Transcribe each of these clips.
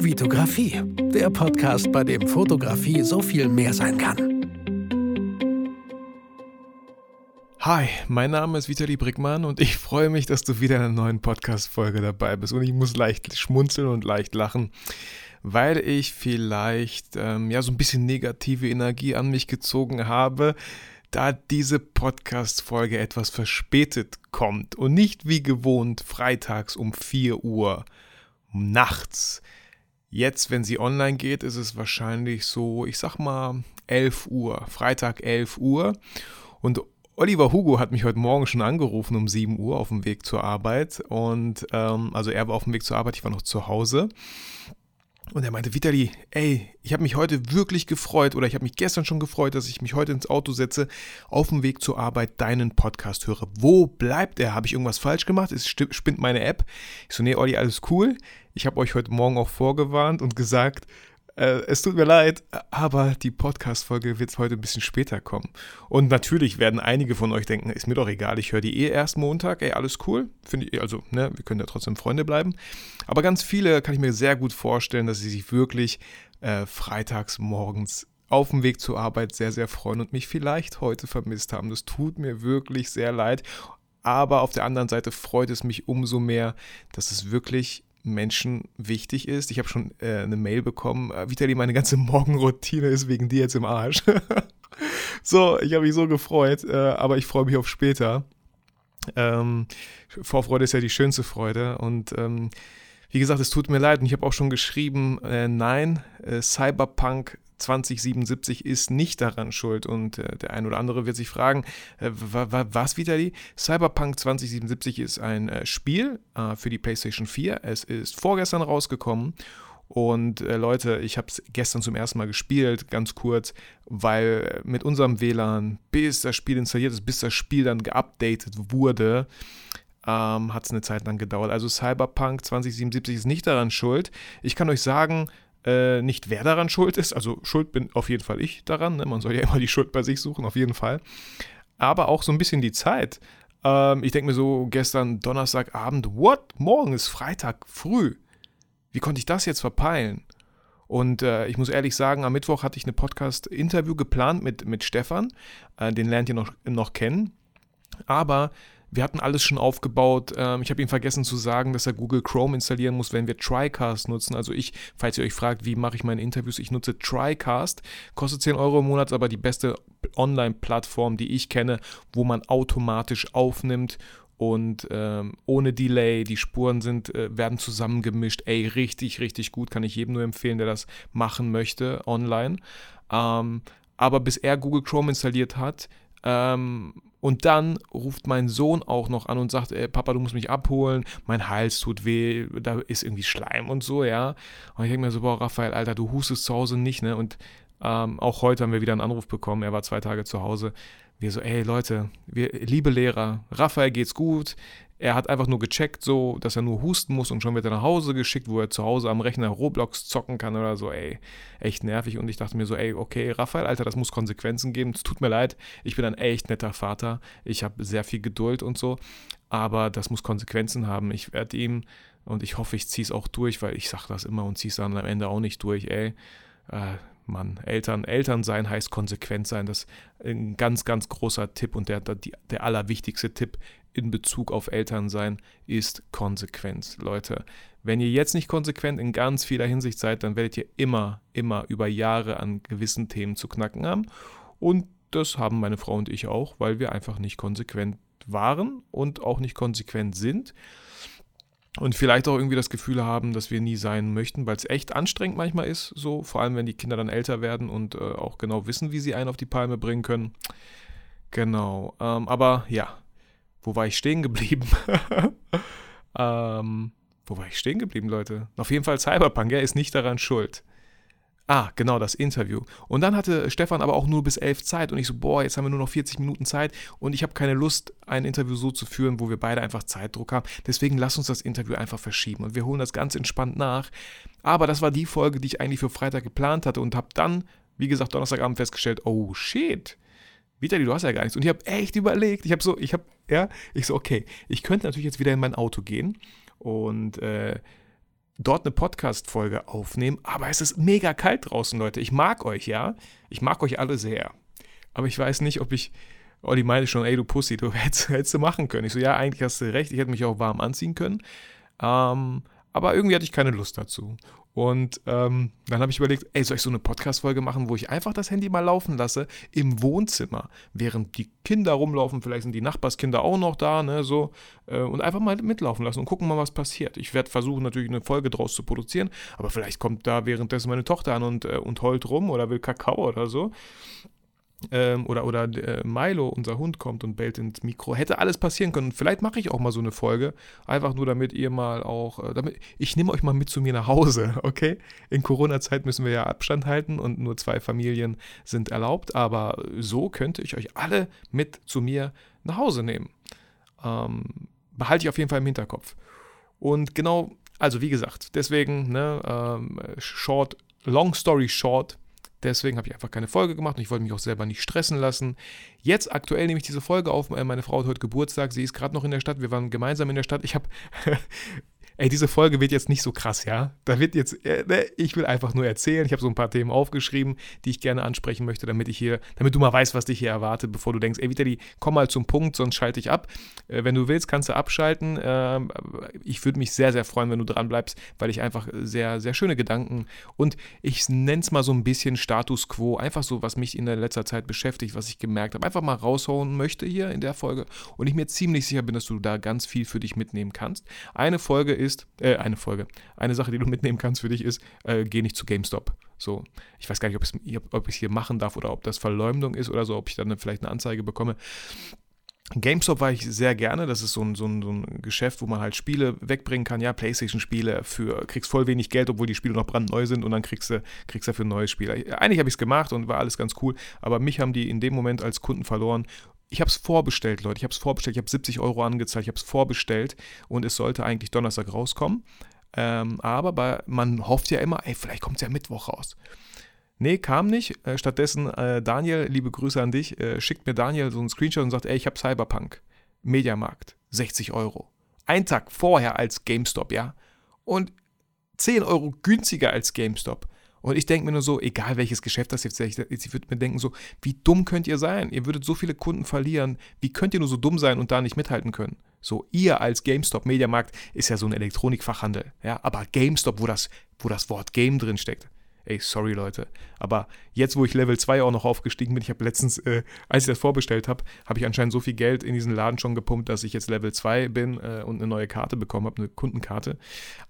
Vitografie, der Podcast, bei dem Fotografie so viel mehr sein kann. Hi, mein Name ist Vitali Brickmann und ich freue mich, dass du wieder in einer neuen Podcast-Folge dabei bist. Und ich muss leicht schmunzeln und leicht lachen, weil ich vielleicht ähm, ja so ein bisschen negative Energie an mich gezogen habe, da diese Podcast-Folge etwas verspätet kommt und nicht wie gewohnt freitags um 4 Uhr nachts. Jetzt, wenn sie online geht, ist es wahrscheinlich so, ich sag mal 11 Uhr, Freitag 11 Uhr. Und Oliver Hugo hat mich heute Morgen schon angerufen um 7 Uhr auf dem Weg zur Arbeit. Und ähm, also er war auf dem Weg zur Arbeit, ich war noch zu Hause. Und er meinte, Vitali, ey, ich habe mich heute wirklich gefreut oder ich habe mich gestern schon gefreut, dass ich mich heute ins Auto setze, auf dem Weg zur Arbeit deinen Podcast höre. Wo bleibt er? Habe ich irgendwas falsch gemacht? Es spinnt meine App. Ich so, nee, Olli, alles cool. Ich habe euch heute Morgen auch vorgewarnt und gesagt, äh, es tut mir leid, aber die Podcast-Folge wird heute ein bisschen später kommen. Und natürlich werden einige von euch denken, ist mir doch egal, ich höre die eh erst Montag, ey, alles cool. Finde ich, also, ne, wir können ja trotzdem Freunde bleiben. Aber ganz viele kann ich mir sehr gut vorstellen, dass sie sich wirklich äh, freitags morgens auf dem Weg zur Arbeit sehr, sehr freuen und mich vielleicht heute vermisst haben. Das tut mir wirklich sehr leid. Aber auf der anderen Seite freut es mich umso mehr, dass es wirklich Menschen wichtig ist. Ich habe schon äh, eine Mail bekommen, äh, Vitali, meine ganze Morgenroutine ist wegen dir jetzt im Arsch. so, ich habe mich so gefreut, äh, aber ich freue mich auf später. Ähm, Vorfreude ist ja die schönste Freude und ähm, wie gesagt, es tut mir leid und ich habe auch schon geschrieben, äh, nein, äh, Cyberpunk 2077 ist nicht daran schuld. Und äh, der ein oder andere wird sich fragen, äh, was Vitali? Cyberpunk 2077 ist ein äh, Spiel äh, für die PlayStation 4. Es ist vorgestern rausgekommen. Und äh, Leute, ich habe es gestern zum ersten Mal gespielt, ganz kurz, weil mit unserem WLAN, bis das Spiel installiert ist, bis das Spiel dann geupdatet wurde, ähm, hat es eine Zeit lang gedauert. Also Cyberpunk 2077 ist nicht daran schuld. Ich kann euch sagen, äh, nicht wer daran schuld ist. Also schuld bin auf jeden Fall ich daran. Ne? Man soll ja immer die Schuld bei sich suchen, auf jeden Fall. Aber auch so ein bisschen die Zeit. Ähm, ich denke mir so gestern Donnerstagabend, what? Morgen ist Freitag früh. Wie konnte ich das jetzt verpeilen? Und äh, ich muss ehrlich sagen, am Mittwoch hatte ich eine Podcast-Interview geplant mit, mit Stefan. Äh, den lernt ihr noch, noch kennen. Aber wir hatten alles schon aufgebaut. Ähm, ich habe ihm vergessen zu sagen, dass er Google Chrome installieren muss, wenn wir TriCast nutzen. Also ich, falls ihr euch fragt, wie mache ich meine Interviews, ich nutze TriCast. Kostet 10 Euro im Monat, aber die beste Online-Plattform, die ich kenne, wo man automatisch aufnimmt und ähm, ohne Delay, die Spuren sind, äh, werden zusammengemischt. Ey, richtig, richtig gut, kann ich jedem nur empfehlen, der das machen möchte online. Ähm, aber bis er Google Chrome installiert hat, ähm, und dann ruft mein Sohn auch noch an und sagt, ey, Papa, du musst mich abholen, mein Hals tut weh, da ist irgendwie Schleim und so, ja. Und ich denke mir so, boah, Raphael, Alter, du hustest zu Hause nicht, ne? Und ähm, auch heute haben wir wieder einen Anruf bekommen, er war zwei Tage zu Hause. Wir so, ey Leute, wir, liebe Lehrer, Raphael geht's gut, er hat einfach nur gecheckt, so, dass er nur husten muss und schon wird er nach Hause geschickt, wo er zu Hause am Rechner Roblox zocken kann oder so, ey. Echt nervig. Und ich dachte mir so, ey, okay, Raphael, Alter, das muss Konsequenzen geben. Es tut mir leid, ich bin ein echt netter Vater. Ich habe sehr viel Geduld und so. Aber das muss Konsequenzen haben. Ich werde ihm, und ich hoffe, ich ziehe es auch durch, weil ich sage das immer und ziehe es dann am Ende auch nicht durch, ey. Äh, Mann, Eltern, Eltern sein heißt konsequent sein. Das ist ein ganz, ganz großer Tipp und der, der, der allerwichtigste Tipp in Bezug auf Elternsein ist Konsequenz. Leute, wenn ihr jetzt nicht konsequent in ganz vieler Hinsicht seid, dann werdet ihr immer, immer über Jahre an gewissen Themen zu knacken haben. Und das haben meine Frau und ich auch, weil wir einfach nicht konsequent waren und auch nicht konsequent sind. Und vielleicht auch irgendwie das Gefühl haben, dass wir nie sein möchten, weil es echt anstrengend manchmal ist, so vor allem wenn die Kinder dann älter werden und äh, auch genau wissen, wie sie einen auf die Palme bringen können. Genau. Ähm, aber ja, wo war ich stehen geblieben? ähm, wo war ich stehen geblieben, Leute? Auf jeden Fall Cyberpunk, er ist nicht daran schuld. Ah, genau, das Interview. Und dann hatte Stefan aber auch nur bis elf Zeit und ich so, boah, jetzt haben wir nur noch 40 Minuten Zeit und ich habe keine Lust, ein Interview so zu führen, wo wir beide einfach Zeitdruck haben. Deswegen lass uns das Interview einfach verschieben und wir holen das ganz entspannt nach. Aber das war die Folge, die ich eigentlich für Freitag geplant hatte und habe dann, wie gesagt, Donnerstagabend festgestellt, oh shit, Vitali, du hast ja gar nichts. Und ich habe echt überlegt, ich habe so, ich habe, ja, ich so, okay, ich könnte natürlich jetzt wieder in mein Auto gehen und äh, dort eine Podcast-Folge aufnehmen, aber es ist mega kalt draußen, Leute. Ich mag euch, ja. Ich mag euch alle sehr. Aber ich weiß nicht, ob ich. Olli meinte schon, ey, du Pussy, du hättest, hättest du machen können. Ich so, ja, eigentlich hast du recht, ich hätte mich auch warm anziehen können. Ähm, aber irgendwie hatte ich keine Lust dazu. Und ähm, dann habe ich überlegt, ey, soll ich so eine Podcast-Folge machen, wo ich einfach das Handy mal laufen lasse im Wohnzimmer, während die Kinder rumlaufen, vielleicht sind die Nachbarskinder auch noch da, ne, so, äh, und einfach mal mitlaufen lassen und gucken mal, was passiert. Ich werde versuchen, natürlich eine Folge draus zu produzieren, aber vielleicht kommt da währenddessen meine Tochter an und, äh, und heult rum oder will Kakao oder so ähm, oder, oder äh, Milo, unser Hund, kommt und bellt ins Mikro. Hätte alles passieren können. Vielleicht mache ich auch mal so eine Folge. Einfach nur, damit ihr mal auch, äh, damit, ich nehme euch mal mit zu mir nach Hause, okay? In Corona-Zeit müssen wir ja Abstand halten und nur zwei Familien sind erlaubt. Aber so könnte ich euch alle mit zu mir nach Hause nehmen. Ähm, behalte ich auf jeden Fall im Hinterkopf. Und genau, also wie gesagt, deswegen, ne, ähm, short, long story short, Deswegen habe ich einfach keine Folge gemacht und ich wollte mich auch selber nicht stressen lassen. Jetzt aktuell nehme ich diese Folge auf. Äh, meine Frau hat heute Geburtstag. Sie ist gerade noch in der Stadt. Wir waren gemeinsam in der Stadt. Ich habe ey, diese Folge wird jetzt nicht so krass, ja. Da wird jetzt, äh, ne, ich will einfach nur erzählen. Ich habe so ein paar Themen aufgeschrieben, die ich gerne ansprechen möchte, damit ich hier, damit du mal weißt, was dich hier erwartet, bevor du denkst, ey, Vitali, komm mal zum Punkt, sonst schalte ich ab. Äh, wenn du willst, kannst du abschalten. Äh, ich würde mich sehr, sehr freuen, wenn du dran bleibst, weil ich einfach sehr, sehr schöne Gedanken und ich nenne es mal so ein bisschen Status Quo, einfach so, was mich in der letzter Zeit beschäftigt, was ich gemerkt habe, einfach mal raushauen möchte hier in der Folge und ich mir ziemlich sicher bin, dass du da ganz viel für dich mitnehmen kannst. Eine Folge ist ist, äh, eine Folge, eine Sache, die du mitnehmen kannst für dich ist, äh, geh nicht zu GameStop. So, ich weiß gar nicht, ob ich es hier machen darf oder ob das Verleumdung ist oder so, ob ich dann vielleicht eine Anzeige bekomme. GameStop war ich sehr gerne. Das ist so ein, so, ein, so ein, Geschäft, wo man halt Spiele wegbringen kann. Ja, Playstation-Spiele für, kriegst voll wenig Geld, obwohl die Spiele noch brandneu sind und dann kriegst du, kriegst du für ein neues Spiel. Eigentlich habe ich es gemacht und war alles ganz cool, aber mich haben die in dem Moment als Kunden verloren ich habe es vorbestellt, Leute. Ich habe es vorbestellt. Ich habe 70 Euro angezahlt. Ich habe es vorbestellt und es sollte eigentlich Donnerstag rauskommen. Ähm, aber bei, man hofft ja immer, ey, vielleicht kommt es ja Mittwoch raus. Nee, kam nicht. Äh, stattdessen, äh, Daniel, liebe Grüße an dich, äh, schickt mir Daniel so einen Screenshot und sagt, ey, ich habe Cyberpunk. Mediamarkt, 60 Euro. Ein Tag vorher als GameStop, ja. Und 10 Euro günstiger als GameStop. Und ich denke mir nur so, egal welches Geschäft das jetzt ist, ich würde mir denken so, wie dumm könnt ihr sein? Ihr würdet so viele Kunden verlieren. Wie könnt ihr nur so dumm sein und da nicht mithalten können? So, ihr als GameStop Mediamarkt ist ja so ein Elektronikfachhandel, ja, aber GameStop, wo das, wo das Wort Game drin steckt, ey, sorry Leute. Aber jetzt, wo ich Level 2 auch noch aufgestiegen bin, ich habe letztens, äh, als ich das vorbestellt habe, habe ich anscheinend so viel Geld in diesen Laden schon gepumpt, dass ich jetzt Level 2 bin äh, und eine neue Karte bekommen habe, eine Kundenkarte.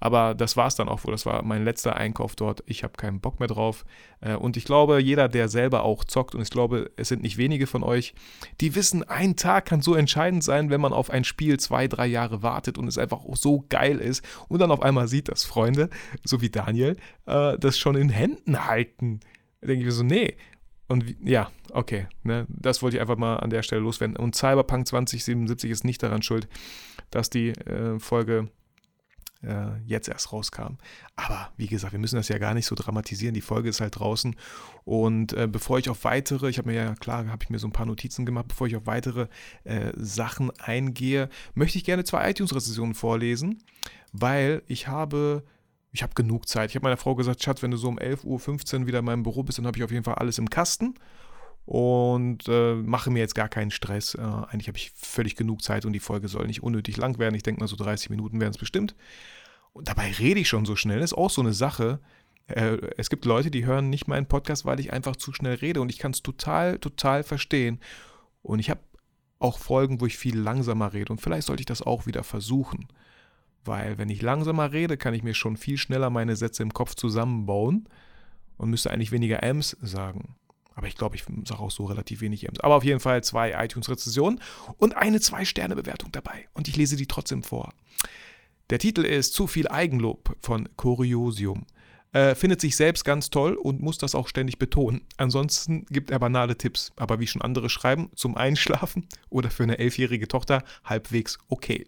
Aber das war es dann auch wohl. Das war mein letzter Einkauf dort. Ich habe keinen Bock mehr drauf. Äh, und ich glaube, jeder, der selber auch zockt, und ich glaube, es sind nicht wenige von euch, die wissen, ein Tag kann so entscheidend sein, wenn man auf ein Spiel zwei, drei Jahre wartet und es einfach so geil ist und dann auf einmal sieht, dass Freunde, so wie Daniel, äh, das schon in Händen halten. Da denke ich mir so, nee. Und wie, ja, okay, ne, das wollte ich einfach mal an der Stelle loswerden. Und Cyberpunk 2077 ist nicht daran schuld, dass die äh, Folge äh, jetzt erst rauskam. Aber wie gesagt, wir müssen das ja gar nicht so dramatisieren. Die Folge ist halt draußen. Und äh, bevor ich auf weitere, ich habe mir ja klar, habe ich mir so ein paar Notizen gemacht, bevor ich auf weitere äh, Sachen eingehe, möchte ich gerne zwei iTunes-Rezensionen vorlesen, weil ich habe ich habe genug Zeit. Ich habe meiner Frau gesagt, Schatz, wenn du so um 11.15 Uhr wieder in meinem Büro bist, dann habe ich auf jeden Fall alles im Kasten und äh, mache mir jetzt gar keinen Stress. Äh, eigentlich habe ich völlig genug Zeit und die Folge soll nicht unnötig lang werden. Ich denke mal, so 30 Minuten werden es bestimmt. Und dabei rede ich schon so schnell. Das ist auch so eine Sache. Äh, es gibt Leute, die hören nicht meinen Podcast, weil ich einfach zu schnell rede und ich kann es total, total verstehen. Und ich habe auch Folgen, wo ich viel langsamer rede und vielleicht sollte ich das auch wieder versuchen. Weil wenn ich langsamer rede, kann ich mir schon viel schneller meine Sätze im Kopf zusammenbauen und müsste eigentlich weniger Ms sagen. Aber ich glaube, ich sage auch so relativ wenig Ms. Aber auf jeden Fall zwei iTunes-Rezensionen und eine Zwei-Sterne-Bewertung dabei. Und ich lese die trotzdem vor. Der Titel ist Zu viel Eigenlob von Coriosium. Äh, findet sich selbst ganz toll und muss das auch ständig betonen. Ansonsten gibt er banale Tipps, aber wie schon andere schreiben, zum Einschlafen oder für eine elfjährige Tochter halbwegs okay.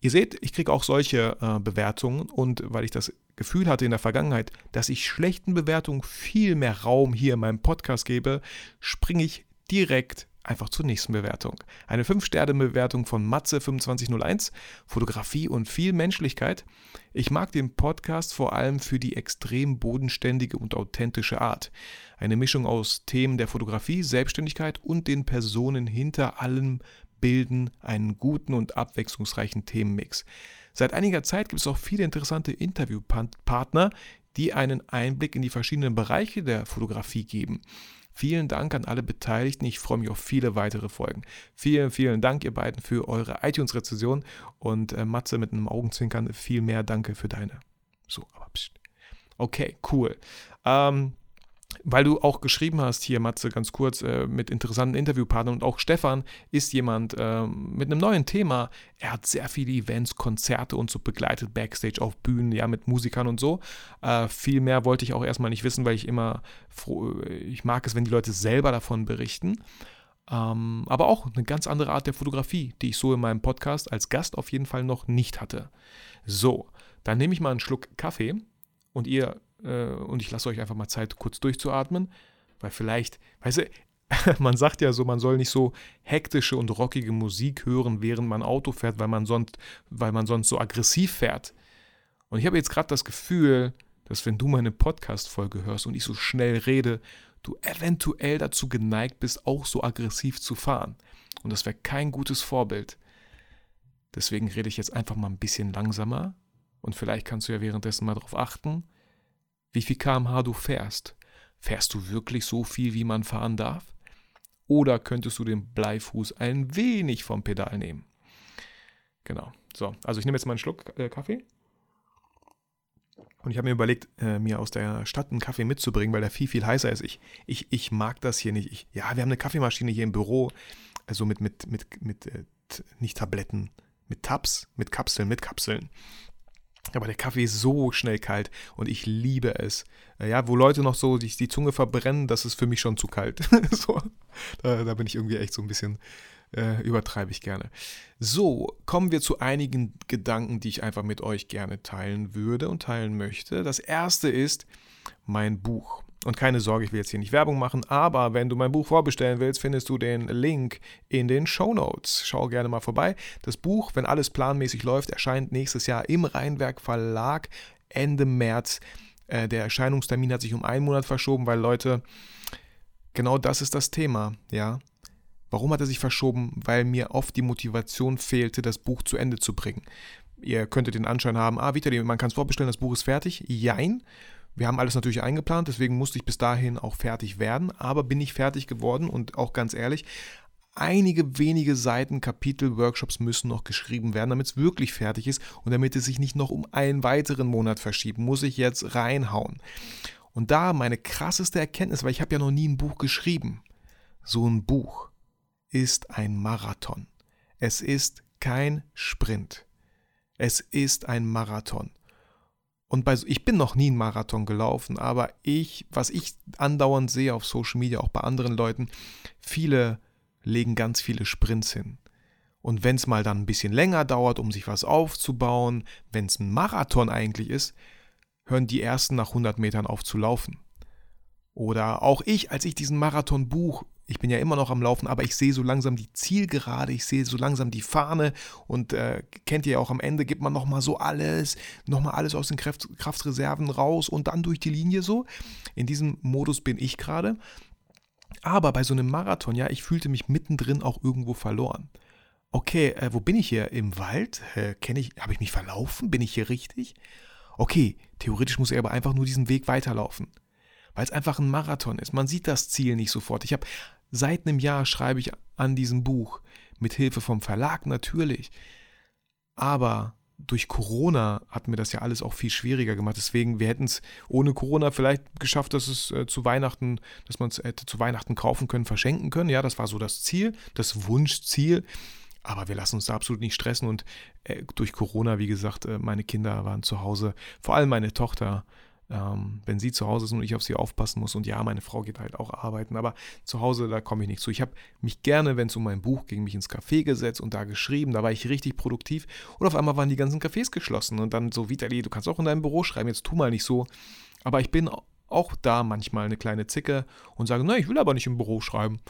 Ihr seht, ich kriege auch solche äh, Bewertungen und weil ich das Gefühl hatte in der Vergangenheit, dass ich schlechten Bewertungen viel mehr Raum hier in meinem Podcast gebe, springe ich direkt einfach zur nächsten Bewertung. Eine 5-Sterne-Bewertung von Matze2501, Fotografie und viel Menschlichkeit. Ich mag den Podcast vor allem für die extrem bodenständige und authentische Art. Eine Mischung aus Themen der Fotografie, Selbstständigkeit und den Personen hinter allem bilden einen guten und abwechslungsreichen Themenmix. Seit einiger Zeit gibt es auch viele interessante Interviewpartner, die einen Einblick in die verschiedenen Bereiche der Fotografie geben. Vielen Dank an alle Beteiligten. Ich freue mich auf viele weitere Folgen. Vielen, vielen Dank, ihr beiden, für eure iTunes-Rezension und äh, Matze mit einem Augenzwinkern. Viel mehr Danke für deine. So, aber pst. Okay, cool. Ähm, weil du auch geschrieben hast hier, Matze, ganz kurz, äh, mit interessanten Interviewpartnern und auch Stefan ist jemand äh, mit einem neuen Thema. Er hat sehr viele Events, Konzerte und so begleitet, Backstage auf Bühnen, ja, mit Musikern und so. Äh, viel mehr wollte ich auch erstmal nicht wissen, weil ich immer froh, ich mag es, wenn die Leute selber davon berichten. Ähm, aber auch eine ganz andere Art der Fotografie, die ich so in meinem Podcast als Gast auf jeden Fall noch nicht hatte. So, dann nehme ich mal einen Schluck Kaffee und ihr äh, und ich lasse euch einfach mal Zeit, kurz durchzuatmen, weil vielleicht, weißt du, man sagt ja so, man soll nicht so hektische und rockige Musik hören, während man Auto fährt, weil man sonst, weil man sonst so aggressiv fährt. Und ich habe jetzt gerade das Gefühl, dass wenn du meine Podcast-Folge hörst und ich so schnell rede, du eventuell dazu geneigt bist, auch so aggressiv zu fahren. Und das wäre kein gutes Vorbild. Deswegen rede ich jetzt einfach mal ein bisschen langsamer und vielleicht kannst du ja währenddessen mal darauf achten, wie viel kmh du fährst. Fährst du wirklich so viel, wie man fahren darf? Oder könntest du den Bleifuß ein wenig vom Pedal nehmen? Genau. So, also ich nehme jetzt mal einen Schluck äh, Kaffee. Und ich habe mir überlegt, äh, mir aus der Stadt einen Kaffee mitzubringen, weil der viel, viel heißer ist. Ich, ich, ich mag das hier nicht. Ich, ja, wir haben eine Kaffeemaschine hier im Büro, also mit, mit, mit, mit äh, nicht Tabletten, mit Tabs, mit Kapseln, mit Kapseln. Aber der Kaffee ist so schnell kalt und ich liebe es. Äh, ja, wo Leute noch so die, die Zunge verbrennen, das ist für mich schon zu kalt. so, da, da, bin ich irgendwie echt so ein bisschen, äh, übertreibe ich gerne. So, kommen wir zu einigen Gedanken, die ich einfach mit euch gerne teilen würde und teilen möchte. Das erste ist mein Buch. Und keine Sorge, ich will jetzt hier nicht Werbung machen, aber wenn du mein Buch vorbestellen willst, findest du den Link in den Show Notes. Schau gerne mal vorbei. Das Buch, wenn alles planmäßig läuft, erscheint nächstes Jahr im Rheinwerk Verlag Ende März. Äh, der Erscheinungstermin hat sich um einen Monat verschoben, weil Leute, genau das ist das Thema, ja. Warum hat er sich verschoben? Weil mir oft die Motivation fehlte, das Buch zu Ende zu bringen. Ihr könntet den Anschein haben, ah, Vitali, man kann es vorbestellen, das Buch ist fertig. Jein. Wir haben alles natürlich eingeplant, deswegen musste ich bis dahin auch fertig werden, aber bin ich fertig geworden und auch ganz ehrlich, einige wenige Seiten, Kapitel, Workshops müssen noch geschrieben werden, damit es wirklich fertig ist und damit es sich nicht noch um einen weiteren Monat verschiebt, muss ich jetzt reinhauen. Und da meine krasseste Erkenntnis, weil ich habe ja noch nie ein Buch geschrieben. So ein Buch ist ein Marathon. Es ist kein Sprint. Es ist ein Marathon. Und bei, ich bin noch nie einen Marathon gelaufen, aber ich, was ich andauernd sehe auf Social Media, auch bei anderen Leuten, viele legen ganz viele Sprints hin. Und wenn es mal dann ein bisschen länger dauert, um sich was aufzubauen, wenn es ein Marathon eigentlich ist, hören die ersten nach 100 Metern auf zu laufen. Oder auch ich, als ich diesen Marathon buch, ich bin ja immer noch am Laufen, aber ich sehe so langsam die Zielgerade, ich sehe so langsam die Fahne und äh, kennt ihr ja auch am Ende, gibt man nochmal so alles, nochmal alles aus den Kraft, Kraftreserven raus und dann durch die Linie so. In diesem Modus bin ich gerade. Aber bei so einem Marathon, ja, ich fühlte mich mittendrin auch irgendwo verloren. Okay, äh, wo bin ich hier? Im Wald? Äh, Kenne ich, habe ich mich verlaufen? Bin ich hier richtig? Okay, theoretisch muss er aber einfach nur diesen Weg weiterlaufen weil es einfach ein Marathon ist. Man sieht das Ziel nicht sofort. Ich habe Seit einem Jahr schreibe ich an diesem Buch, mit Hilfe vom Verlag natürlich. Aber durch Corona hat mir das ja alles auch viel schwieriger gemacht. Deswegen, wir hätten es ohne Corona vielleicht geschafft, dass es äh, zu Weihnachten, dass man es hätte zu Weihnachten kaufen können, verschenken können. Ja, das war so das Ziel, das Wunschziel. Aber wir lassen uns da absolut nicht stressen. Und äh, durch Corona, wie gesagt, äh, meine Kinder waren zu Hause, vor allem meine Tochter ähm, wenn sie zu Hause ist und ich auf sie aufpassen muss. Und ja, meine Frau geht halt auch arbeiten, aber zu Hause, da komme ich nicht zu. Ich habe mich gerne, wenn es um mein Buch ging, mich ins Café gesetzt und da geschrieben. Da war ich richtig produktiv. Und auf einmal waren die ganzen Cafés geschlossen. Und dann so, Vitali, du kannst auch in deinem Büro schreiben, jetzt tu mal nicht so. Aber ich bin auch da manchmal eine kleine Zicke und sage, nein, ich will aber nicht im Büro schreiben.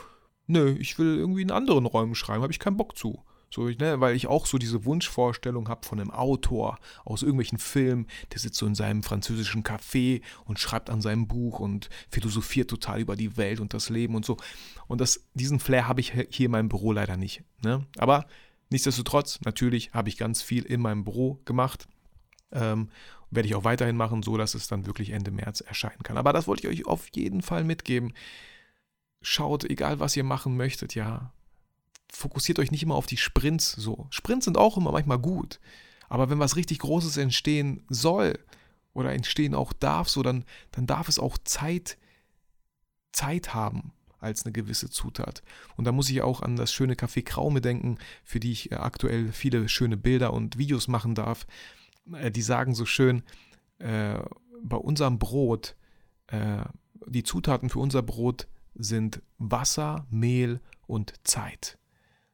nö, ich will irgendwie in anderen Räumen schreiben, habe ich keinen Bock zu. So, ne, weil ich auch so diese Wunschvorstellung habe von einem Autor aus irgendwelchen Filmen, der sitzt so in seinem französischen Café und schreibt an seinem Buch und philosophiert total über die Welt und das Leben und so. Und das, diesen Flair habe ich hier in meinem Büro leider nicht. Ne? Aber nichtsdestotrotz, natürlich habe ich ganz viel in meinem Büro gemacht. Ähm, werde ich auch weiterhin machen, so dass es dann wirklich Ende März erscheinen kann. Aber das wollte ich euch auf jeden Fall mitgeben. Schaut, egal was ihr machen möchtet, ja, fokussiert euch nicht immer auf die Sprints so. Sprints sind auch immer manchmal gut. Aber wenn was richtig Großes entstehen soll oder entstehen auch darf, so dann, dann darf es auch Zeit, Zeit haben als eine gewisse Zutat. Und da muss ich auch an das schöne Café Kraume denken, für die ich äh, aktuell viele schöne Bilder und Videos machen darf. Äh, die sagen so schön, äh, bei unserem Brot, äh, die Zutaten für unser Brot sind Wasser, Mehl und Zeit.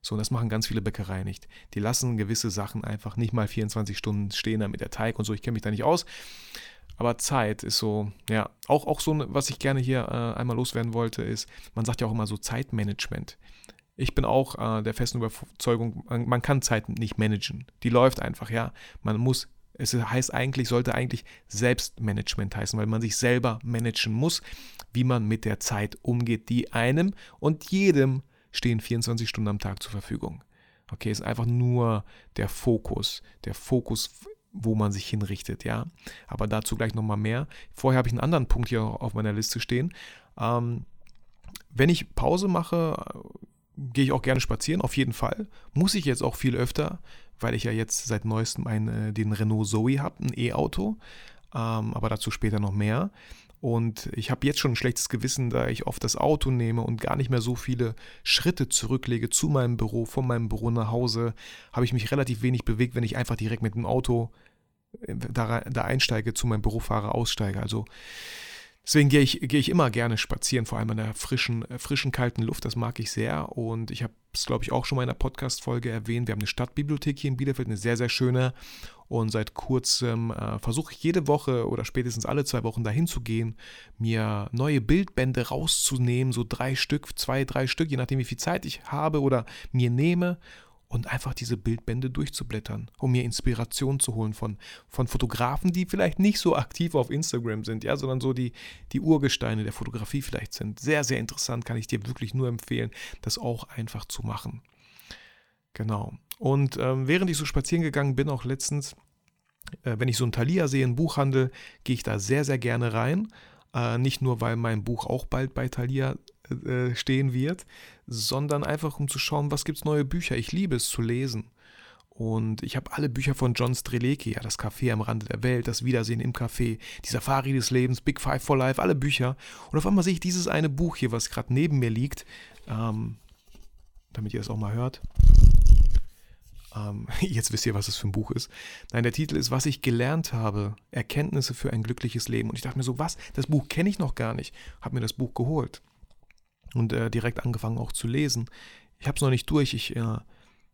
So, das machen ganz viele Bäckereien nicht. Die lassen gewisse Sachen einfach nicht mal 24 Stunden stehen, damit der Teig und so. Ich kenne mich da nicht aus. Aber Zeit ist so, ja, auch, auch so, was ich gerne hier äh, einmal loswerden wollte, ist, man sagt ja auch immer so Zeitmanagement. Ich bin auch äh, der festen Überzeugung, man, man, kann Zeit nicht managen. Die läuft einfach, ja. Man muss, es heißt eigentlich, sollte eigentlich Selbstmanagement heißen, weil man sich selber managen muss, wie man mit der Zeit umgeht, die einem und jedem stehen 24 Stunden am Tag zur Verfügung. Okay, ist einfach nur der Fokus, der Fokus, wo man sich hinrichtet, ja. Aber dazu gleich nochmal mehr. Vorher habe ich einen anderen Punkt hier auf meiner Liste stehen. Ähm, wenn ich Pause mache, gehe ich auch gerne spazieren, auf jeden Fall. Muss ich jetzt auch viel öfter, weil ich ja jetzt seit neuestem einen, äh, den Renault Zoe habe, ein E-Auto. Ähm, aber dazu später noch mehr. Und ich habe jetzt schon ein schlechtes Gewissen, da ich oft das Auto nehme und gar nicht mehr so viele Schritte zurücklege zu meinem Büro, von meinem Büro nach Hause, habe ich mich relativ wenig bewegt, wenn ich einfach direkt mit dem Auto äh, da, da einsteige, zu meinem Büro fahre, aussteige. Also Deswegen gehe ich, gehe ich immer gerne spazieren, vor allem in der frischen, äh, frischen, kalten Luft. Das mag ich sehr. Und ich habe es, glaube ich, auch schon mal in einer Podcast-Folge erwähnt. Wir haben eine Stadtbibliothek hier in Bielefeld, eine sehr, sehr schöne. Und seit kurzem äh, versuche ich jede Woche oder spätestens alle zwei Wochen dahin zu gehen, mir neue Bildbände rauszunehmen, so drei Stück, zwei, drei Stück, je nachdem, wie viel Zeit ich habe oder mir nehme und einfach diese Bildbände durchzublättern, um mir Inspiration zu holen von, von Fotografen, die vielleicht nicht so aktiv auf Instagram sind, ja, sondern so die, die Urgesteine der Fotografie vielleicht sind. Sehr, sehr interessant, kann ich dir wirklich nur empfehlen, das auch einfach zu machen. Genau. Und ähm, während ich so spazieren gegangen bin, auch letztens, äh, wenn ich so ein Thalia sehe, einen Buchhandel, gehe ich da sehr, sehr gerne rein. Äh, nicht nur, weil mein Buch auch bald bei Thalia äh, stehen wird, sondern einfach um zu schauen, was gibt es neue Bücher. Ich liebe es zu lesen. Und ich habe alle Bücher von John Strelecki, ja, das Café am Rande der Welt, das Wiedersehen im Café, die Safari des Lebens, Big Five for Life, alle Bücher. Und auf einmal sehe ich dieses eine Buch hier, was gerade neben mir liegt, ähm, damit ihr es auch mal hört. Ähm, jetzt wisst ihr, was es für ein Buch ist. Nein, der Titel ist, was ich gelernt habe, Erkenntnisse für ein glückliches Leben. Und ich dachte mir so, was? Das Buch kenne ich noch gar nicht. Habe mir das Buch geholt und äh, direkt angefangen auch zu lesen. Ich habe es noch nicht durch. Ich äh,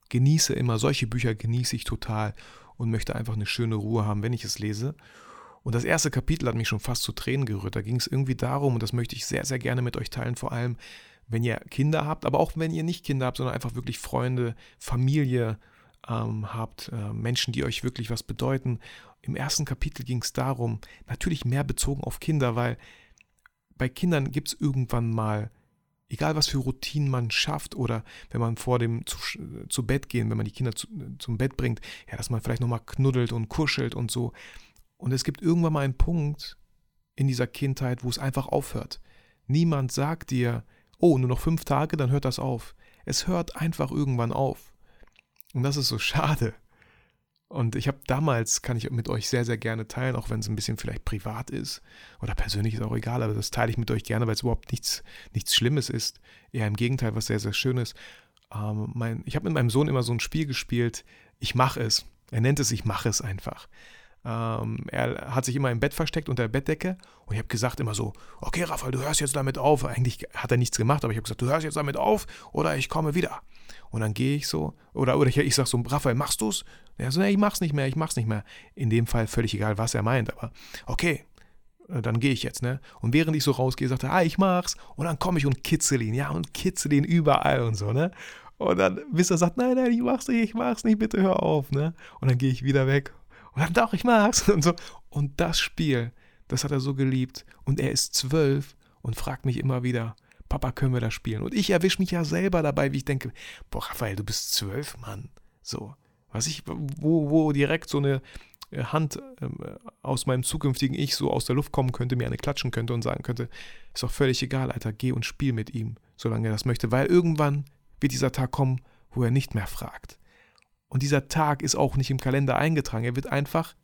genieße immer, solche Bücher genieße ich total und möchte einfach eine schöne Ruhe haben, wenn ich es lese. Und das erste Kapitel hat mich schon fast zu Tränen gerührt. Da ging es irgendwie darum, und das möchte ich sehr, sehr gerne mit euch teilen, vor allem, wenn ihr Kinder habt, aber auch wenn ihr nicht Kinder habt, sondern einfach wirklich Freunde, Familie ähm, habt, äh, Menschen, die euch wirklich was bedeuten. Im ersten Kapitel ging es darum, natürlich mehr bezogen auf Kinder, weil bei Kindern gibt es irgendwann mal egal was für Routinen man schafft oder wenn man vor dem zu, zu Bett gehen, wenn man die Kinder zu, zum Bett bringt, ja, dass man vielleicht nochmal knuddelt und kuschelt und so. Und es gibt irgendwann mal einen Punkt in dieser Kindheit, wo es einfach aufhört. Niemand sagt dir, oh, nur noch fünf Tage, dann hört das auf. Es hört einfach irgendwann auf. Und das ist so schade. Und ich habe damals, kann ich mit euch sehr, sehr gerne teilen, auch wenn es ein bisschen vielleicht privat ist oder persönlich ist auch egal, aber das teile ich mit euch gerne, weil es überhaupt nichts, nichts Schlimmes ist. Eher im Gegenteil, was sehr, sehr Schönes. Ähm, mein, ich habe mit meinem Sohn immer so ein Spiel gespielt, ich mache es. Er nennt es, ich mache es einfach. Ähm, er hat sich immer im Bett versteckt unter der Bettdecke und ich habe gesagt immer so, okay Raphael, du hörst jetzt damit auf. Eigentlich hat er nichts gemacht, aber ich habe gesagt, du hörst jetzt damit auf oder ich komme wieder. Und dann gehe ich so, oder, oder ich, ich sage so, Raphael, machst du's? Er so, nee, ich mach's nicht mehr, ich mach's nicht mehr. In dem Fall völlig egal, was er meint, aber okay. äh, dann gehe ich jetzt, ne? Und während ich so rausgehe, sagt er, ah, ich mach's. Und dann komme ich und kitzel ihn, ja, und kitzel ihn überall und so, ne? Und dann, bis er sagt, nein, nein, ich mach's nicht, ich mach's nicht, bitte hör auf, ne? Und dann gehe ich wieder weg. Und dann, doch, ich mach's. Und so. Und das Spiel, das hat er so geliebt. Und er ist zwölf und fragt mich immer wieder, Papa, können wir das spielen? Und ich erwische mich ja selber dabei, wie ich denke, boah, Raphael, du bist zwölf, Mann. So. Was ich, wo, wo direkt so eine äh, Hand ähm, aus meinem zukünftigen Ich so aus der Luft kommen könnte, mir eine klatschen könnte und sagen könnte, ist doch völlig egal, Alter, geh und spiel mit ihm, solange er das möchte, weil irgendwann wird dieser Tag kommen, wo er nicht mehr fragt. Und dieser Tag ist auch nicht im Kalender eingetragen, er wird einfach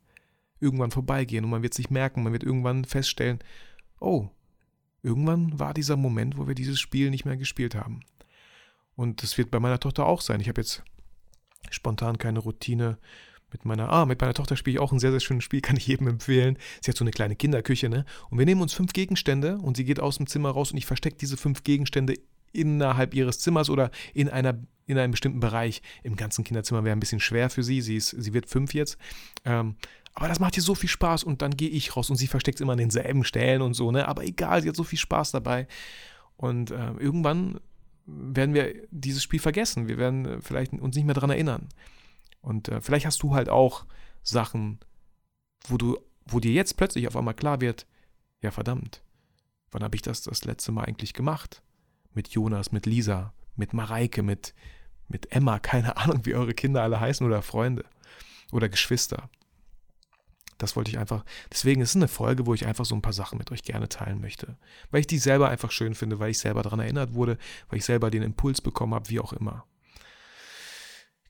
irgendwann vorbeigehen und man wird sich merken, man wird irgendwann feststellen, oh, irgendwann war dieser Moment, wo wir dieses Spiel nicht mehr gespielt haben. Und das wird bei meiner Tochter auch sein. Ich habe jetzt spontan keine Routine mit meiner, ah, mit meiner Tochter spiele ich auch ein sehr, sehr schönes Spiel, kann ich jedem empfehlen. Sie hat so eine kleine Kinderküche, ne? Und wir nehmen uns fünf Gegenstände und sie geht aus dem Zimmer raus und ich verstecke diese fünf Gegenstände innerhalb ihres Zimmers oder in einer in einem bestimmten Bereich. Im ganzen Kinderzimmer wäre ein bisschen schwer für sie. Sie, ist, sie wird fünf jetzt. Ähm, aber das macht ihr so viel Spaß und dann gehe ich raus und sie versteckt es immer an denselben Stellen und so, ne? Aber egal, sie hat so viel Spaß dabei. Und äh, irgendwann werden wir dieses Spiel vergessen. Wir werden äh, vielleicht uns nicht mehr daran erinnern. Und äh, vielleicht hast du halt auch Sachen, wo du, wo dir jetzt plötzlich auf einmal klar wird, ja verdammt, wann habe ich das das letzte Mal eigentlich gemacht? Mit Jonas, mit Lisa, mit Mareike, mit, mit Emma, keine Ahnung, wie eure Kinder alle heißen oder Freunde oder Geschwister. Das wollte ich einfach, deswegen ist es eine Folge, wo ich einfach so ein paar Sachen mit euch gerne teilen möchte. Weil ich die selber einfach schön finde, weil ich selber daran erinnert wurde, weil ich selber den Impuls bekommen habe, wie auch immer.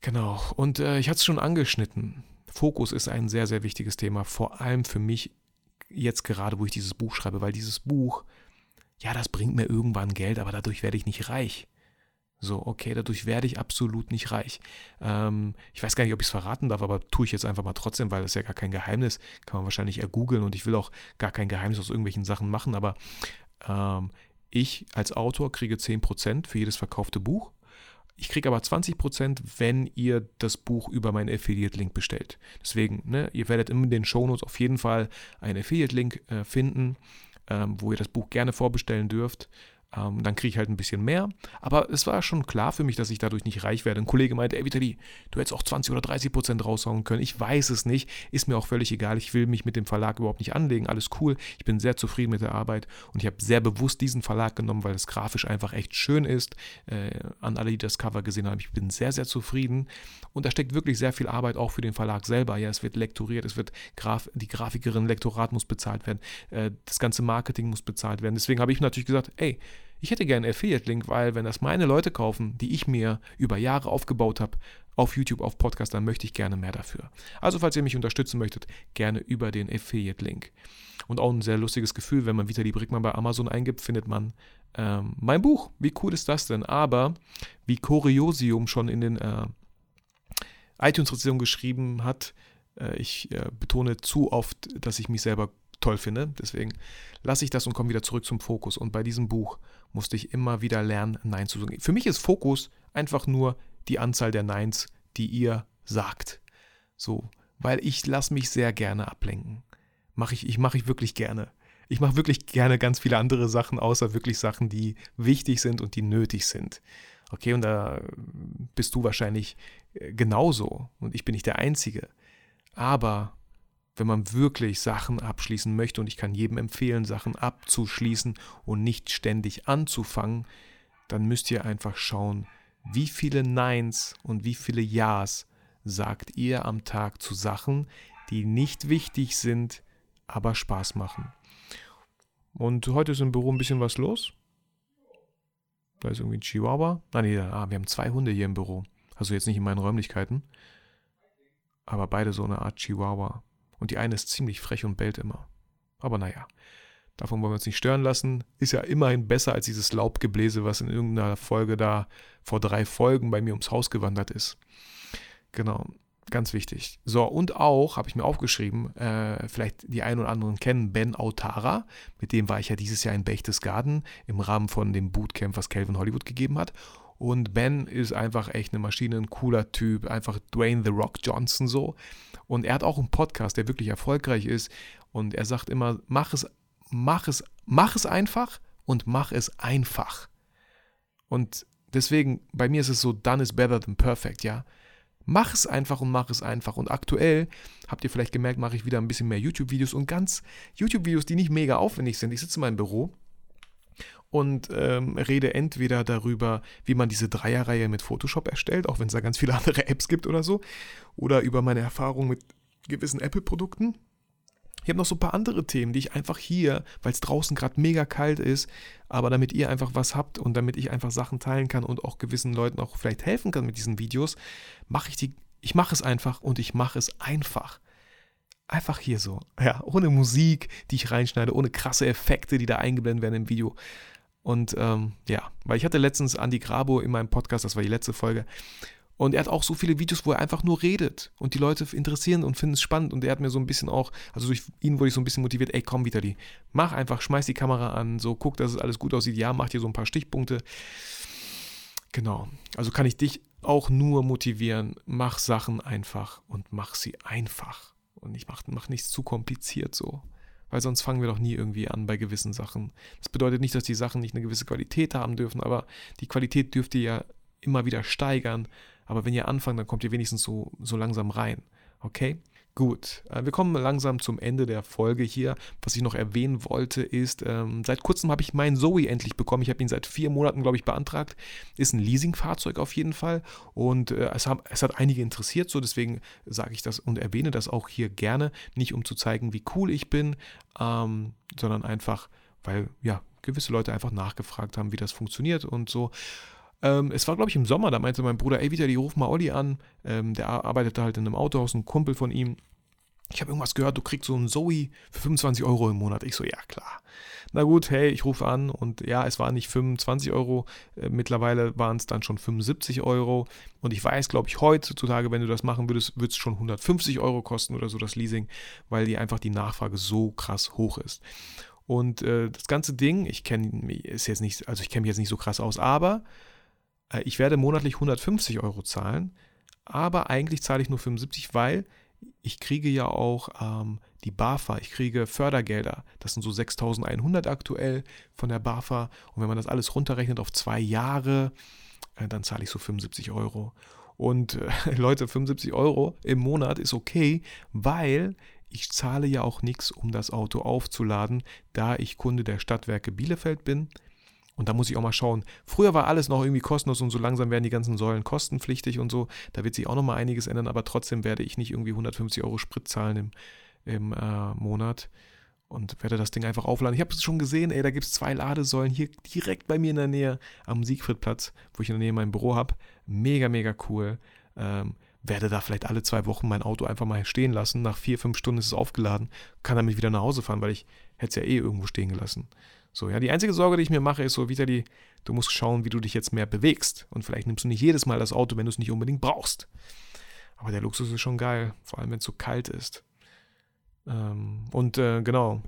Genau. Und äh, ich hatte es schon angeschnitten. Fokus ist ein sehr, sehr wichtiges Thema, vor allem für mich jetzt gerade, wo ich dieses Buch schreibe, weil dieses Buch, ja, das bringt mir irgendwann Geld, aber dadurch werde ich nicht reich. So, okay, dadurch werde ich absolut nicht reich. Ähm, ich weiß gar nicht, ob ich es verraten darf, aber tue ich jetzt einfach mal trotzdem, weil das ist ja gar kein Geheimnis. Kann man wahrscheinlich ergoogeln und ich will auch gar kein Geheimnis aus irgendwelchen Sachen machen, aber ähm, ich als Autor kriege 10% für jedes verkaufte Buch. Ich kriege aber 20%, wenn ihr das Buch über meinen Affiliate-Link bestellt. Deswegen, ne, ihr werdet in den Shownotes auf jeden Fall einen Affiliate-Link äh, finden, ähm, wo ihr das Buch gerne vorbestellen dürft. Ähm, dann kriege ich halt ein bisschen mehr. Aber es war schon klar für mich, dass ich dadurch nicht reich werde. Ein Kollege meinte, ey Vitali, du hättest auch 20 oder 30 Prozent raushauen können. Ich weiß es nicht. Ist mir auch völlig egal. Ich will mich mit dem Verlag überhaupt nicht anlegen. Alles cool. Ich bin sehr zufrieden mit der Arbeit und ich habe sehr bewusst diesen Verlag genommen, weil es grafisch einfach echt schön ist. Äh, an alle, die das Cover gesehen haben, ich bin sehr, sehr zufrieden. Und da steckt wirklich sehr viel Arbeit auch für den Verlag selber. Ja, es wird lektoriert, es wird Graf die Grafikerin, Lektorat muss bezahlt werden, äh, das ganze Marketing muss bezahlt werden. Deswegen habe ich natürlich gesagt, ey, ich hätte gerne Affiliate-Link, weil wenn das meine Leute kaufen, die ich mir über Jahre aufgebaut habe, auf YouTube, auf Podcast, dann möchte ich gerne mehr dafür. Also falls ihr mich unterstützen möchtet, gerne über den Affiliate-Link. Und auch ein sehr lustiges Gefühl, wenn man Vitali Brickmann bei Amazon eingibt, findet man ähm, mein Buch. Wie cool ist das denn? Aber wie Curiosium schon in den äh, iTunes-Rezensionen geschrieben hat, äh, ich äh, betone zu oft, dass ich mich selber toll finde. Deswegen lasse ich das und komme wieder zurück zum Fokus. Und bei diesem Buch musste ich immer wieder lernen, Nein zu sagen. Für mich ist Fokus einfach nur die Anzahl der Neins, die ihr sagt. So, weil ich lasse mich sehr gerne ablenken. Mach ich, ich mache ich wirklich gerne. Ich mache wirklich gerne ganz viele andere Sachen, außer wirklich Sachen, die wichtig sind und die nötig sind. Okay, und da bist du wahrscheinlich äh, genauso. Und ich bin nicht der Einzige. Aber wenn man wirklich Sachen abschließen möchte, und ich kann jedem empfehlen, Sachen abzuschließen und nicht ständig anzufangen, dann müsst ihr einfach schauen, wie viele Neins und wie viele Ja's sagt ihr am Tag zu Sachen, die nicht wichtig sind, aber Spaß machen. Und heute ist im Büro ein bisschen was los. Da ist irgendwie ein Chihuahua. Ah, nee, ah, wir haben zwei Hunde hier im Büro. Also jetzt nicht in meinen Räumlichkeiten. Aber beide so eine Art Chihuahua. Und die eine ist ziemlich frech und bellt immer. Aber naja, davon wollen wir uns nicht stören lassen. Ist ja immerhin besser als dieses Laubgebläse, was in irgendeiner Folge da vor drei Folgen bei mir ums Haus gewandert ist. Genau, ganz wichtig. So, und auch, habe ich mir aufgeschrieben, äh, vielleicht die einen oder anderen kennen Ben Autara. Mit dem war ich ja dieses Jahr in Berchtesgaden im Rahmen von dem Bootcamp, was Calvin Hollywood gegeben hat. Und Ben ist einfach echt eine Maschine, ein cooler Typ, einfach Dwayne The Rock Johnson so. Und er hat auch einen Podcast, der wirklich erfolgreich ist. Und er sagt immer, mach es mach es, mach es einfach und mach es einfach. Und deswegen, bei mir ist es so, done is better than perfect, ja. Mach es einfach und mach es einfach. Und aktuell, habt ihr vielleicht gemerkt, mache ich wieder ein bisschen mehr YouTube-Videos und ganz YouTube-Videos, die nicht mega aufwendig sind. Ich sitze in meinem Büro und ähm, rede entweder darüber, wie man diese Dreierreihe mit Photoshop erstellt, auch wenn es da ganz viele andere Apps gibt oder so, oder über meine Erfahrung mit gewissen Apple-Produkten. Ich habe noch so ein paar andere Themen, die ich einfach hier, weil es draußen gerade mega kalt ist, aber damit ihr einfach was habt und damit ich einfach Sachen teilen kann und auch gewissen Leuten auch vielleicht helfen kann mit diesen Videos, mache ich die, ich mache es einfach und ich mache es einfach. Einfach hier so, ja, ohne Musik, die ich reinschneide, ohne krasse Effekte, die da eingeblendet werden im Video. Und ähm, ja, weil ich hatte letztens Andy Grabo in meinem Podcast, das war die letzte Folge, und er hat auch so viele Videos, wo er einfach nur redet und die Leute interessieren und finden es spannend. Und er hat mir so ein bisschen auch, also durch ihn wurde ich so ein bisschen motiviert, ey, komm, Vitali, mach einfach, schmeiß die Kamera an, so guck, dass es alles gut aussieht. Ja, mach dir so ein paar Stichpunkte. Genau. Also kann ich dich auch nur motivieren, mach Sachen einfach und mach sie einfach. Und ich mach, mach nichts zu kompliziert so. Weil sonst fangen wir doch nie irgendwie an bei gewissen Sachen. Das bedeutet nicht, dass die Sachen nicht eine gewisse Qualität haben dürfen, aber die Qualität dürft ihr ja immer wieder steigern aber wenn ihr anfangt, dann kommt ihr wenigstens so, so langsam rein. Okay? Gut, äh, wir kommen langsam zum Ende der Folge hier. Was ich noch erwähnen wollte, ist, ähm, seit kurzem habe ich meinen Zoe endlich bekommen. Ich habe ihn seit vier Monaten, glaube ich, beantragt. Ist ein Leasingfahrzeug auf jeden Fall. Und äh, es, hat einige interessiert, so deswegen sage ich das und erwähne das auch hier gerne. Nicht um zu zeigen, wie cool ich bin, ähm, sondern einfach, weil ja, gewisse Leute einfach nachgefragt haben, wie das funktioniert und so. Ähm, es war, glaube ich, im Sommer, da meinte mein Bruder, ey, die ruf mal Olli an. Ähm, der arbeitete halt in einem Autohaus, ein Kumpel von ihm. Ich habe irgendwas gehört, du kriegst so einen Zoe für 25 Euro im Monat. Ich so, ja klar. Na gut, hey, ich rufe an und ja, es waren nicht 25 Euro, äh, mittlerweile waren es dann schon 75 Euro. Und ich weiß, glaube ich, heutzutage, wenn du das machen würdest, würde es schon 150 Euro kosten oder so, das Leasing, weil die einfach die Nachfrage so krass hoch ist. Und äh, das ganze Ding, ich kenne ist jetzt nicht, also ich kenne mich jetzt nicht so krass aus, aber äh, ich werde monatlich 150 Euro zahlen, aber eigentlich zahle ich nur 75, weil ich kriege ja auch ähm, die BAFA, ich kriege Fördergelder. Das sind so 6100 aktuell von der BAFA. Und wenn man das alles runterrechnet auf zwei Jahre, äh, dann zahle ich so 75 Euro. Und äh, Leute, 75 Euro im Monat ist okay, weil ich zahle ja auch nichts, um das Auto aufzuladen, da ich Kunde der Stadtwerke Bielefeld bin. Und da muss ich auch mal schauen. Früher war alles noch irgendwie kostenlos und so langsam werden die ganzen Säulen kostenpflichtig und so. Da wird sich auch noch mal einiges ändern, aber trotzdem werde ich nicht irgendwie 150 Euro Sprit zahlen im, im äh, Monat und werde das Ding einfach aufladen. Ich habe es schon gesehen, ey, da gibt es zwei Ladesäulen hier direkt bei mir in der Nähe am Siegfriedplatz, wo ich in der Nähe mein Büro habe. Mega, mega cool. Ähm, werde da vielleicht alle zwei Wochen mein Auto einfach mal stehen lassen. Nach vier, fünf Stunden ist es aufgeladen, kann damit wieder nach Hause fahren, weil ich hätte es ja eh irgendwo stehen gelassen. So, ja, die einzige Sorge, die ich mir mache, ist so, Vitali, du musst schauen, wie du dich jetzt mehr bewegst. Und vielleicht nimmst du nicht jedes Mal das Auto, wenn du es nicht unbedingt brauchst. Aber der Luxus ist schon geil, vor allem wenn es so kalt ist. Ähm, und äh, genau,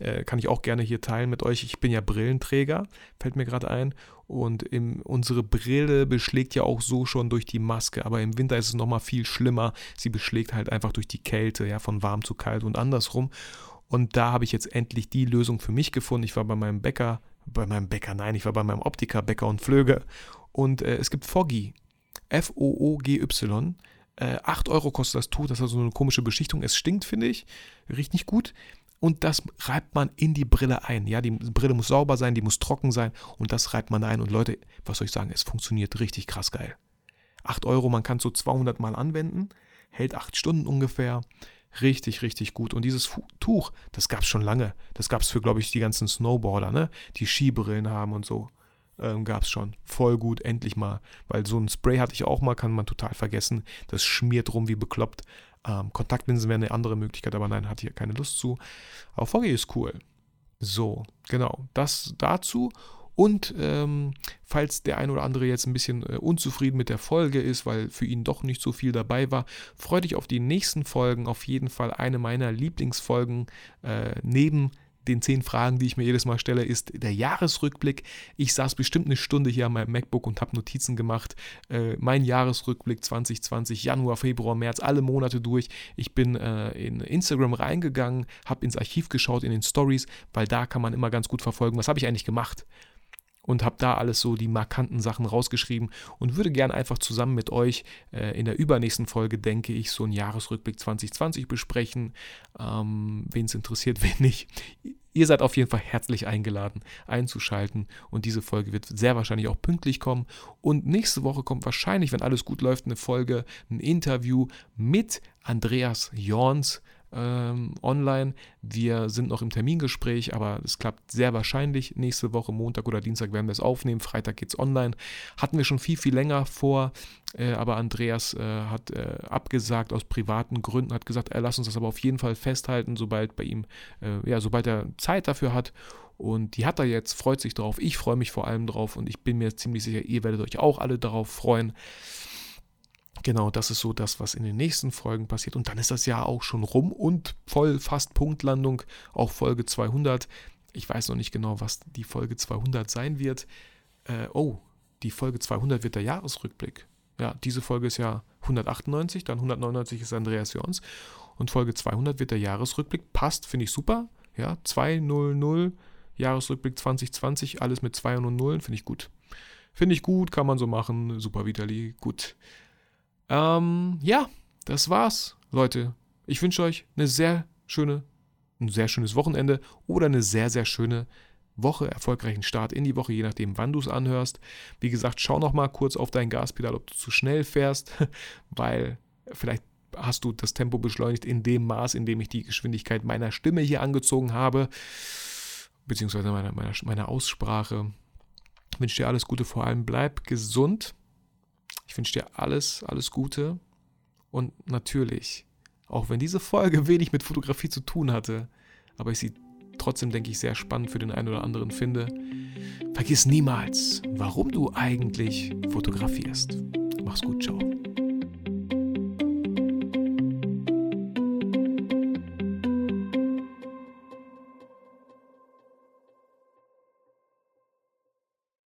äh, kann ich auch gerne hier teilen mit euch. Ich bin ja Brillenträger, fällt mir gerade ein. Und im, unsere Brille beschlägt ja auch so schon durch die Maske, aber im Winter ist es nochmal viel schlimmer. Sie beschlägt halt einfach durch die Kälte, ja, von warm zu kalt und andersrum. Und da habe ich jetzt endlich die Lösung für mich gefunden. Ich war bei meinem Bäcker, bei meinem Bäcker, nein, ich war bei meinem Optiker, Bäcker und Flöge. Und äh, es gibt Foggy. F-O-O-G-Y. Äh, 8 Euro kostet das Tuch. Das hat so eine komische Beschichtung. Es stinkt, finde ich. Riecht nicht gut. Und das reibt man in die Brille ein. Ja, die Brille muss sauber sein, die muss trocken sein. Und das reibt man ein. Und Leute, was soll ich sagen? Es funktioniert richtig krass geil. 8 Euro, man kann es so 200 Mal anwenden. Hält 8 Stunden ungefähr. Richtig, richtig gut. Und dieses Tuch, das gab es schon lange. Das gab es für, glaube ich, die ganzen Snowboarder, ne? Die Skibrillen haben und so. Ähm, gab es schon. Voll gut, endlich mal. Weil so ein Spray hatte ich auch mal, kann man total vergessen. Das schmiert rum wie bekloppt. Ähm, Kontaktlinsen wäre eine andere Möglichkeit, aber nein, hatte hier keine Lust zu. Aber VG ist cool. So, genau. Das dazu. Und ähm, falls der ein oder andere jetzt ein bisschen äh, unzufrieden mit der Folge ist, weil für ihn doch nicht so viel dabei war, freue dich auf die nächsten Folgen. Auf jeden Fall eine meiner Lieblingsfolgen äh, neben den zehn Fragen, die ich mir jedes Mal stelle, ist der Jahresrückblick. Ich saß bestimmt eine Stunde hier an meinem MacBook und habe Notizen gemacht. Äh, mein Jahresrückblick 2020, Januar, Februar, März, alle Monate durch. Ich bin äh, in Instagram reingegangen, habe ins Archiv geschaut, in den Stories, weil da kann man immer ganz gut verfolgen, was habe ich eigentlich gemacht und habe da alles so die markanten Sachen rausgeschrieben und würde gern einfach zusammen mit euch äh, in der übernächsten Folge, denke ich, so einen Jahresrückblick 2020 besprechen. Ähm, Wen es interessiert, wen nicht. Ihr seid auf jeden Fall herzlich eingeladen, einzuschalten und diese Folge wird sehr wahrscheinlich auch pünktlich kommen. Und nächste Woche kommt wahrscheinlich, wenn alles gut läuft, eine Folge, ein Interview mit Andreas Jorns ähm, online. Wir sind noch im Termingespräch, aber es klappt sehr wahrscheinlich. Nächste Woche, Montag oder Dienstag, werden wir es aufnehmen. Freitag geht es online. Hatten wir schon viel, viel länger vor, äh, aber Andreas äh, hat äh, abgesagt aus privaten Gründen, hat gesagt, er lass uns das aber auf jeden Fall festhalten, sobald bei ihm, äh, ja, sobald er Zeit dafür hat. Und die hat er jetzt, freut sich drauf. Ich freue mich vor allem drauf und ich bin mir ziemlich sicher, ihr werdet euch auch alle darauf freuen. Genau, das ist so das, was in den nächsten Folgen passiert. Und dann ist das Jahr auch schon rum und voll fast Punktlandung, auch Folge 200. Ich weiß noch nicht genau, was die Folge 200 sein wird. Äh, oh, die Folge 200 wird der Jahresrückblick. Ja, diese Folge ist ja 198, dann 199 ist Andreas Jons und Folge 200 wird der Jahresrückblick. Passt, finde ich super. Ja, 200, Jahresrückblick 2020, alles mit 2 und 0, finde ich gut. Finde ich gut, kann man so machen. Super, Vitali, gut. Ähm, ja, das war's, Leute. Ich wünsche euch eine sehr schöne, ein sehr schönes Wochenende oder eine sehr, sehr schöne Woche, erfolgreichen Start in die Woche, je nachdem, wann du es anhörst. Wie gesagt, schau noch mal kurz auf dein Gaspedal, ob du zu schnell fährst, weil vielleicht hast du das Tempo beschleunigt in dem Maß, in dem ich die Geschwindigkeit meiner Stimme hier angezogen habe, beziehungsweise meiner, meiner, meiner Aussprache. Ich wünsche dir alles Gute, vor allem bleib gesund ich wünsche dir alles, alles Gute. Und natürlich, auch wenn diese Folge wenig mit Fotografie zu tun hatte, aber ich sie trotzdem, denke ich, sehr spannend für den einen oder anderen finde, vergiss niemals, warum du eigentlich fotografierst. Mach's gut, ciao.